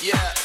Yeah.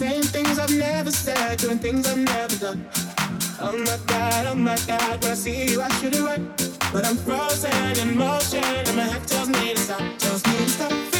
Saying things I've never said, doing things I've never done. Oh my god, oh my god, when I see you, I should have run. But I'm frozen in motion, and my heart tells me to stop, tells me to stop.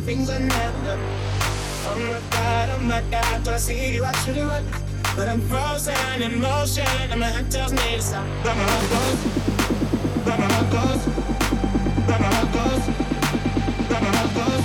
things are never i'm my god, oh my god, do I see you? I truly want But I'm frozen in motion, and my head tells me to stop. But my heart goes, but my heart goes, but my heart goes, but my heart goes.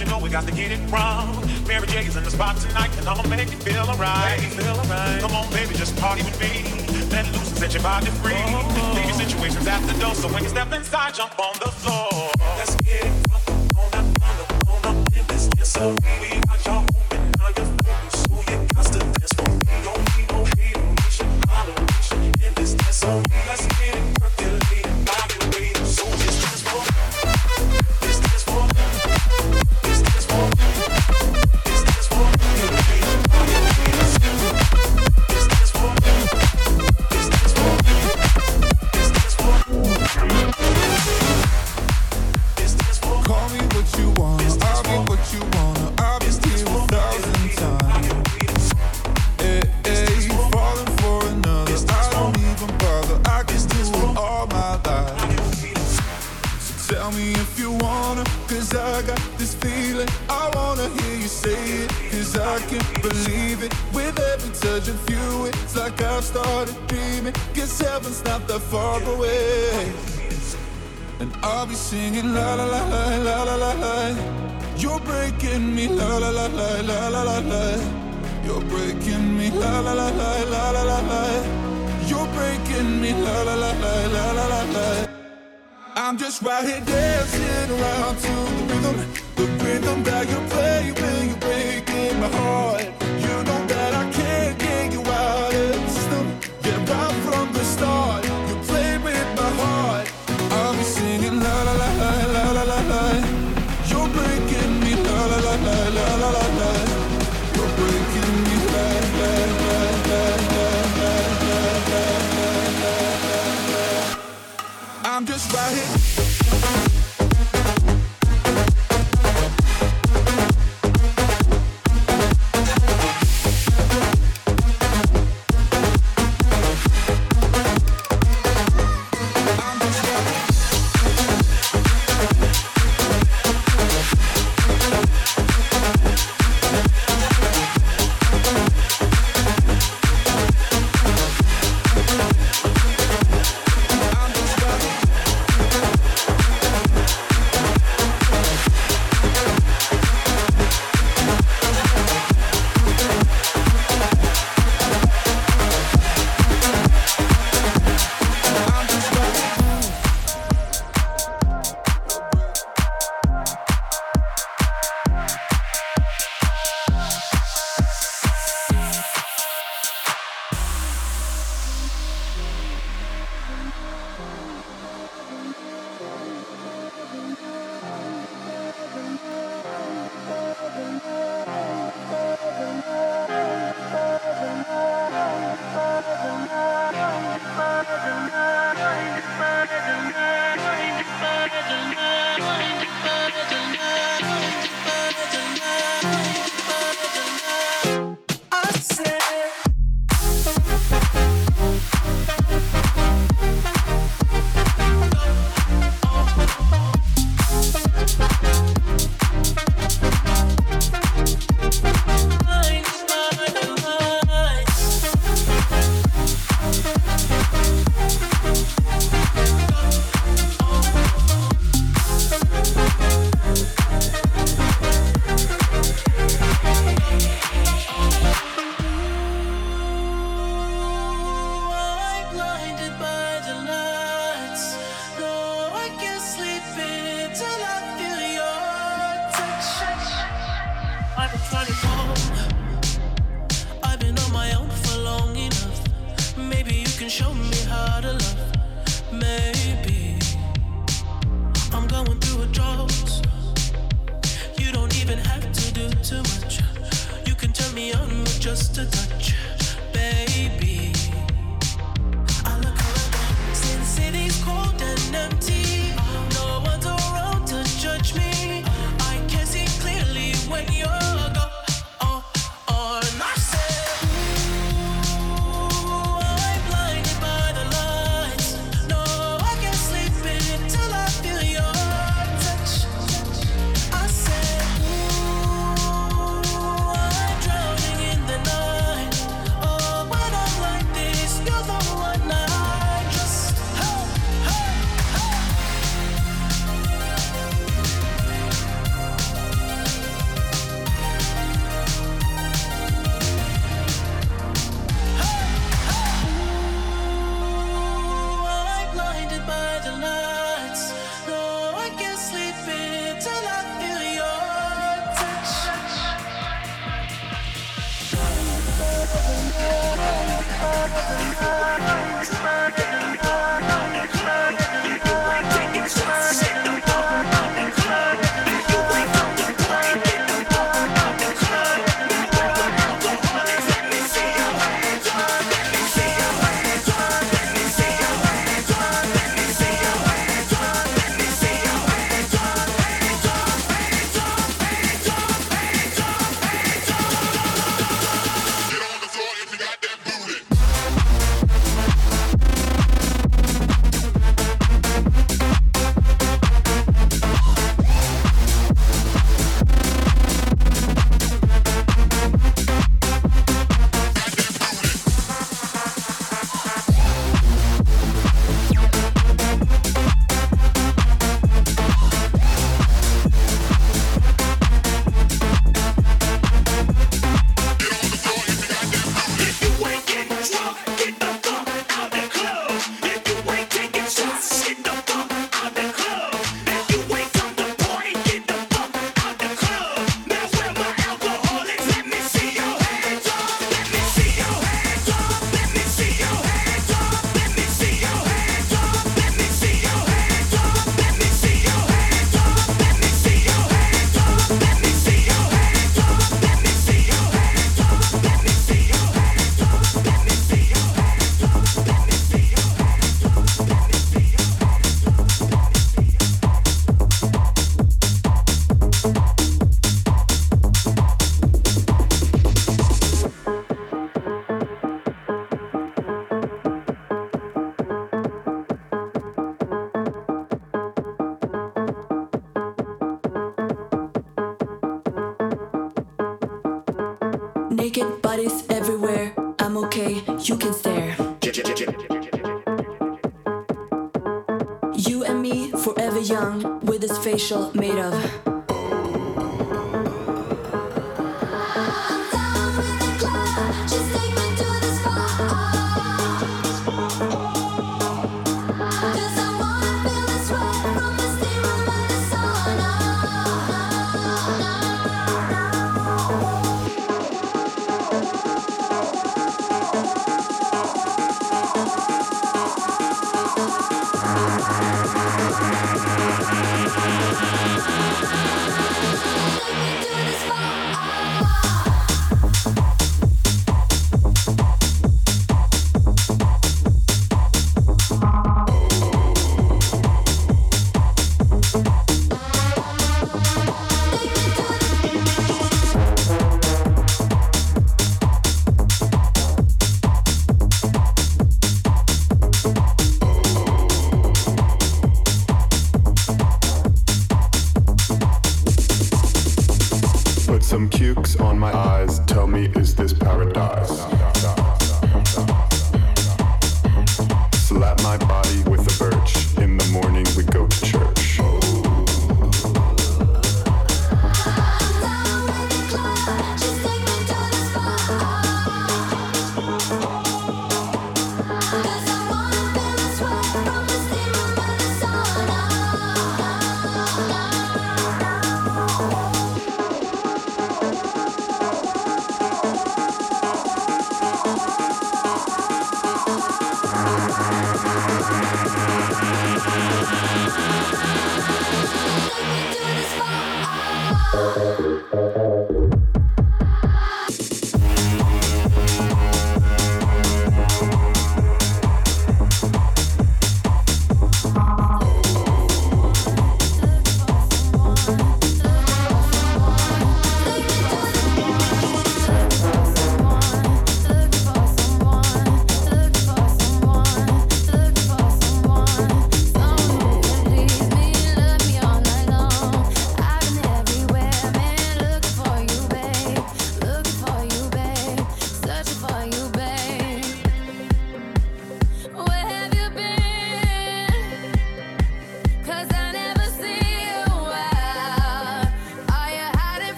you know we got to get it wrong. Mary J is in the spot tonight, and I'ma make it feel alright. Come on, baby, just party with me. Let loose and set your body free. Oh. oh, oh. Leave your situations at the door, so when you step inside, jump on the floor. Let's get it on that on that on that in this disarray. right here dancing around to the rhythm, the rhythm that you play with. With this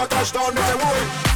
a go touch down,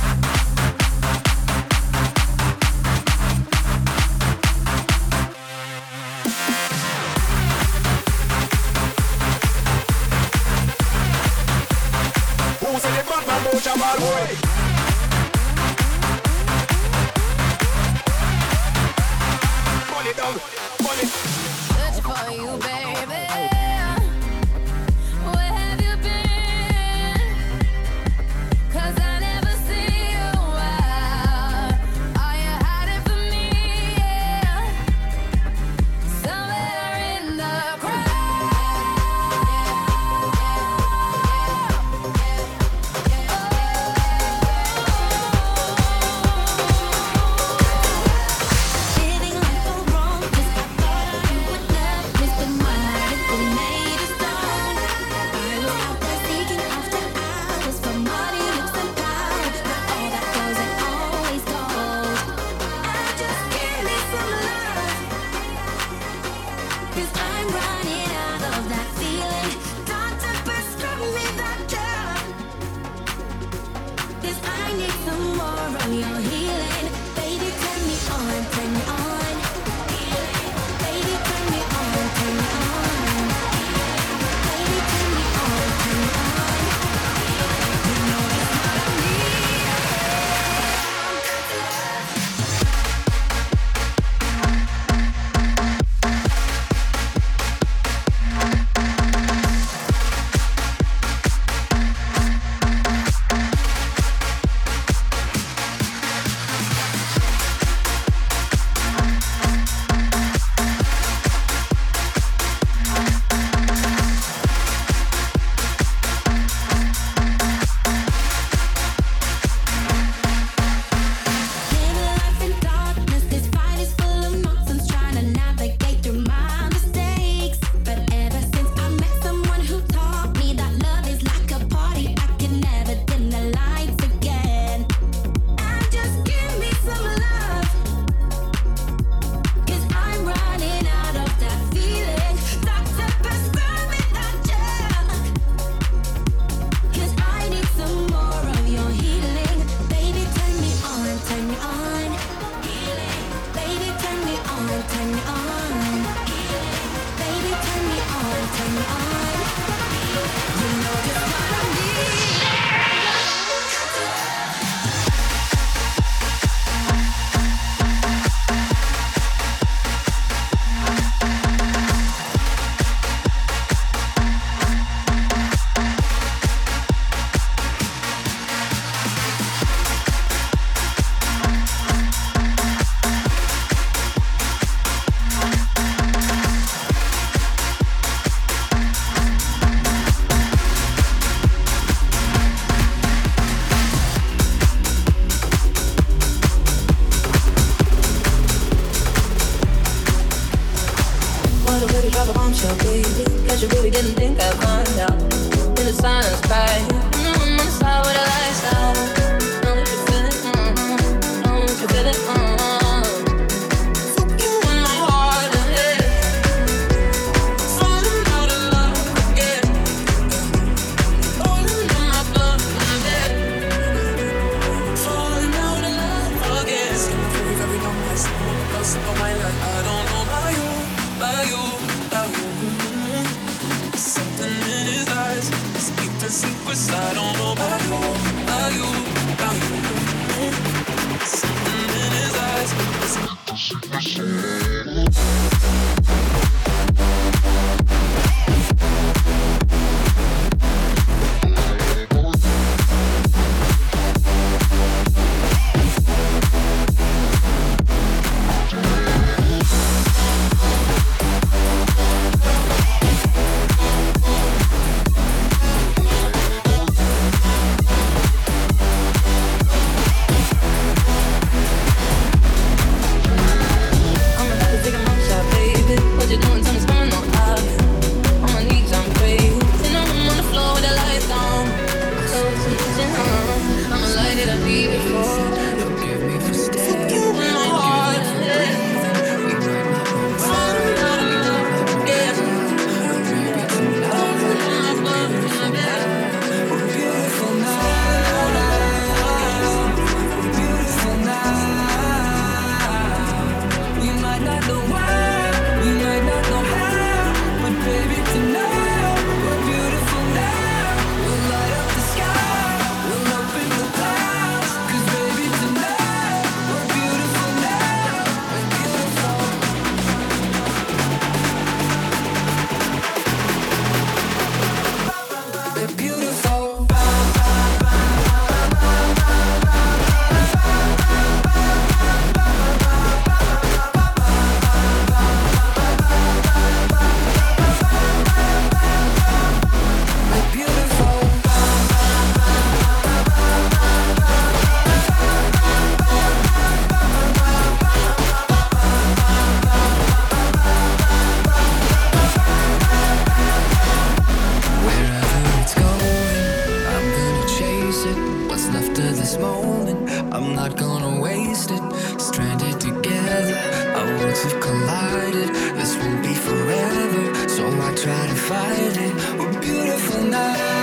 fight. We're beautiful now.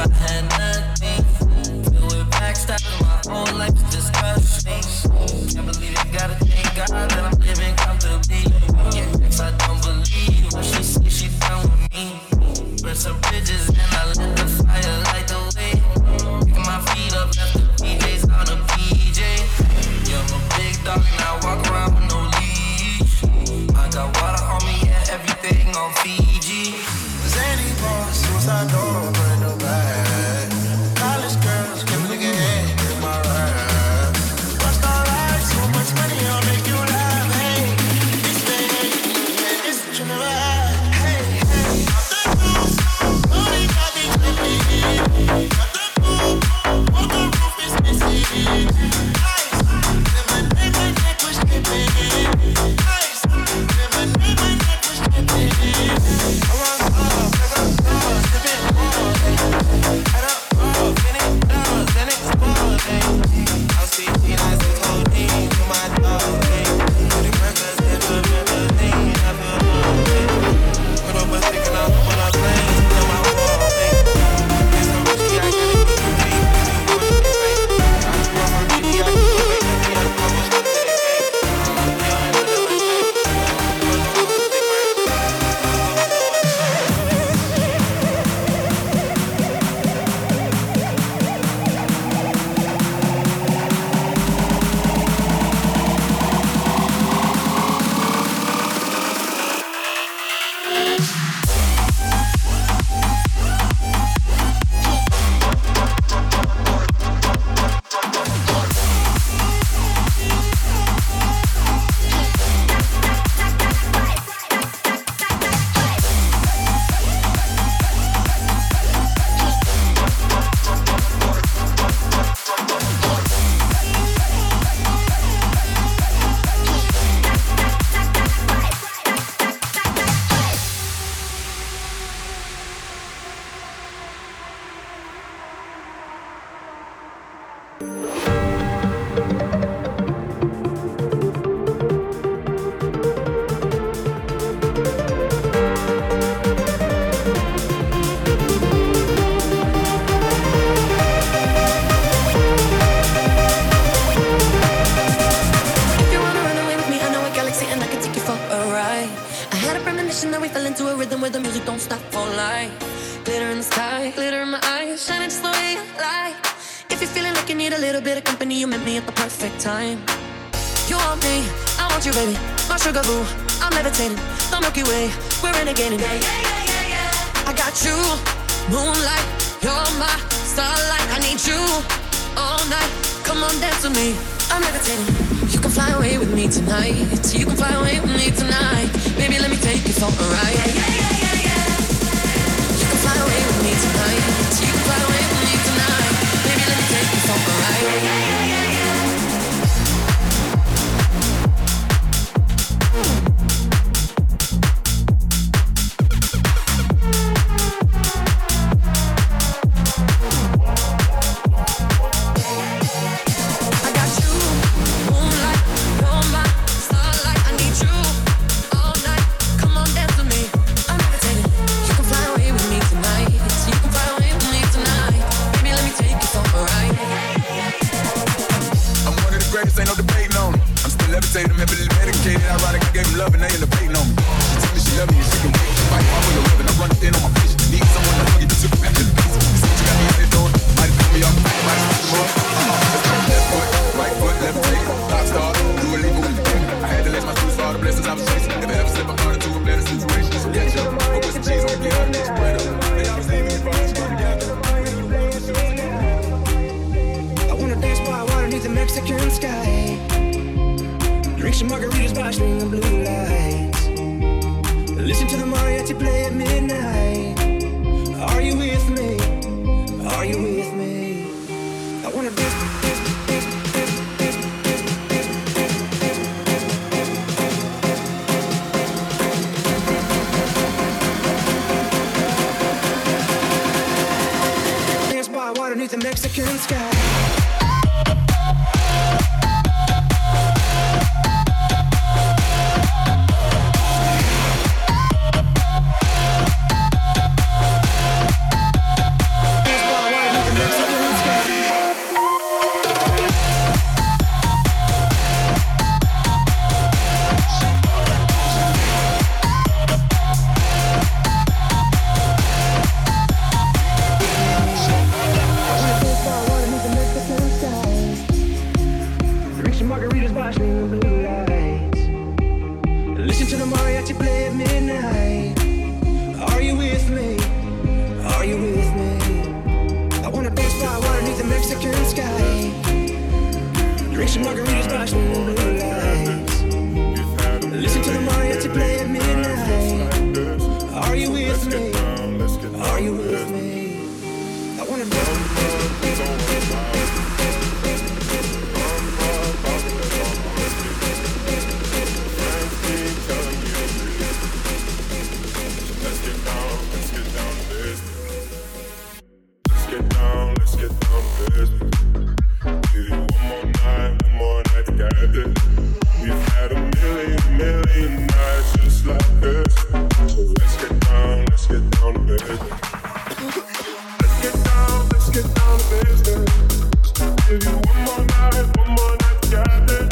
Listen the Mexican sky. Come on, come on, let's get it.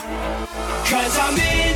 Cause I'm in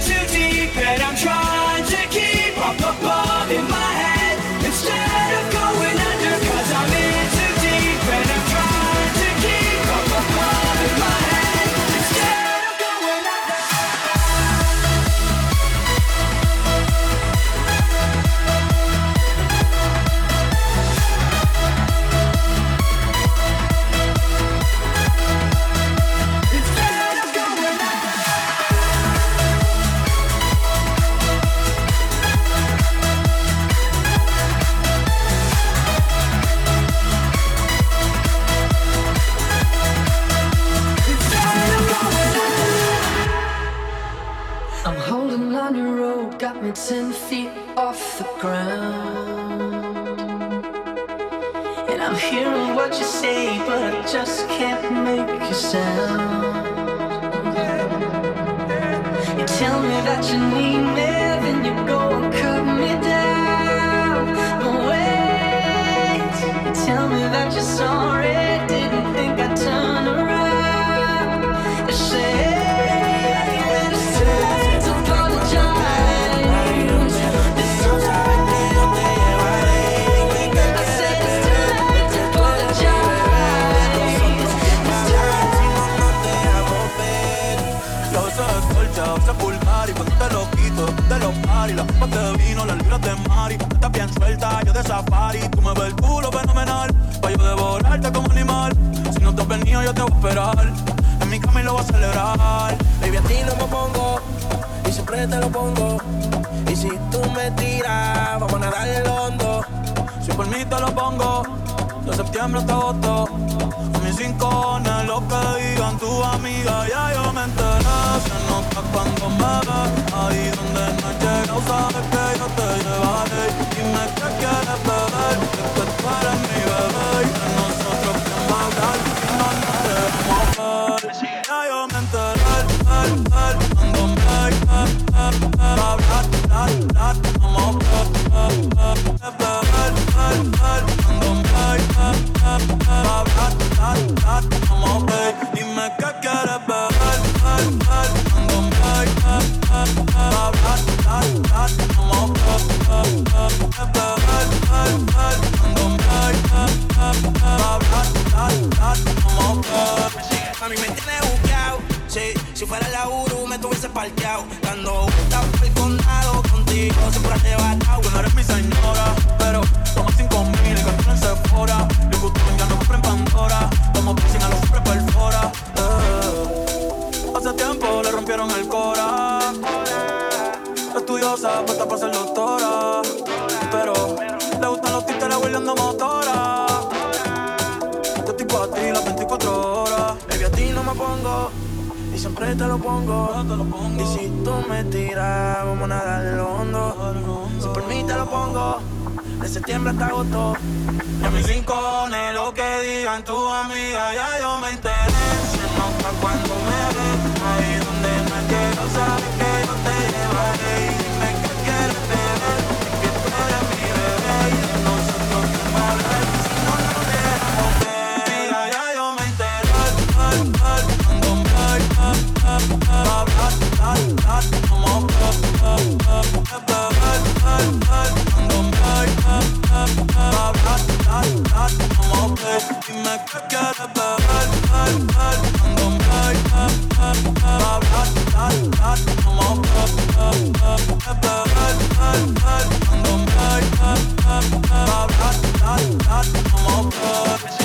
libras de mari, estás bien suelta, yo de safari, tú me ves el culo fenomenal, pa' yo devorarte como animal, si no te has venido yo te voy a esperar, en mi cama y lo voy a celebrar, Baby, a ti no me pongo y siempre te lo pongo. Y si tú me tiras, vamos a nadar el hondo. si por mí te lo pongo, de septiembre hasta agosto, a mis rincones, lo que digan tu amiga, ya yo me enteré, se nota cuando me ves, ahí donde no he llegado, sabes que yo te llevaré, dime qué quieres beber, que tú eres mi bebé, y de nosotros que más hablar, si no nos dejamos ver, ya yo me enteré, ver, ver, cuando me Mami, me tiene buqueado. Sí, si fuera la Uru, me tuviese parqueado. Dando vueltas por el condado contigo, siempre arrebatado. Tú no eres mi señora, pero somos cinco mil, gastos en Sephora. Le gustó ya no compren Pandora, como piercing a los hombres perfora. Hace tiempo le rompieron el cora. Estudiosa, puesta para ser doctora. siempre te lo pongo. Y si tú me tiras, vamos a nadar lo hondo. Si por mí te lo pongo, de septiembre hasta agosto. Y a mis rincones, lo que digan tus amigas, ya yo me enteré. Se nota cuando me ves, ahí donde no quiero, sabes que yo te llevaré. Y dime I'm all up.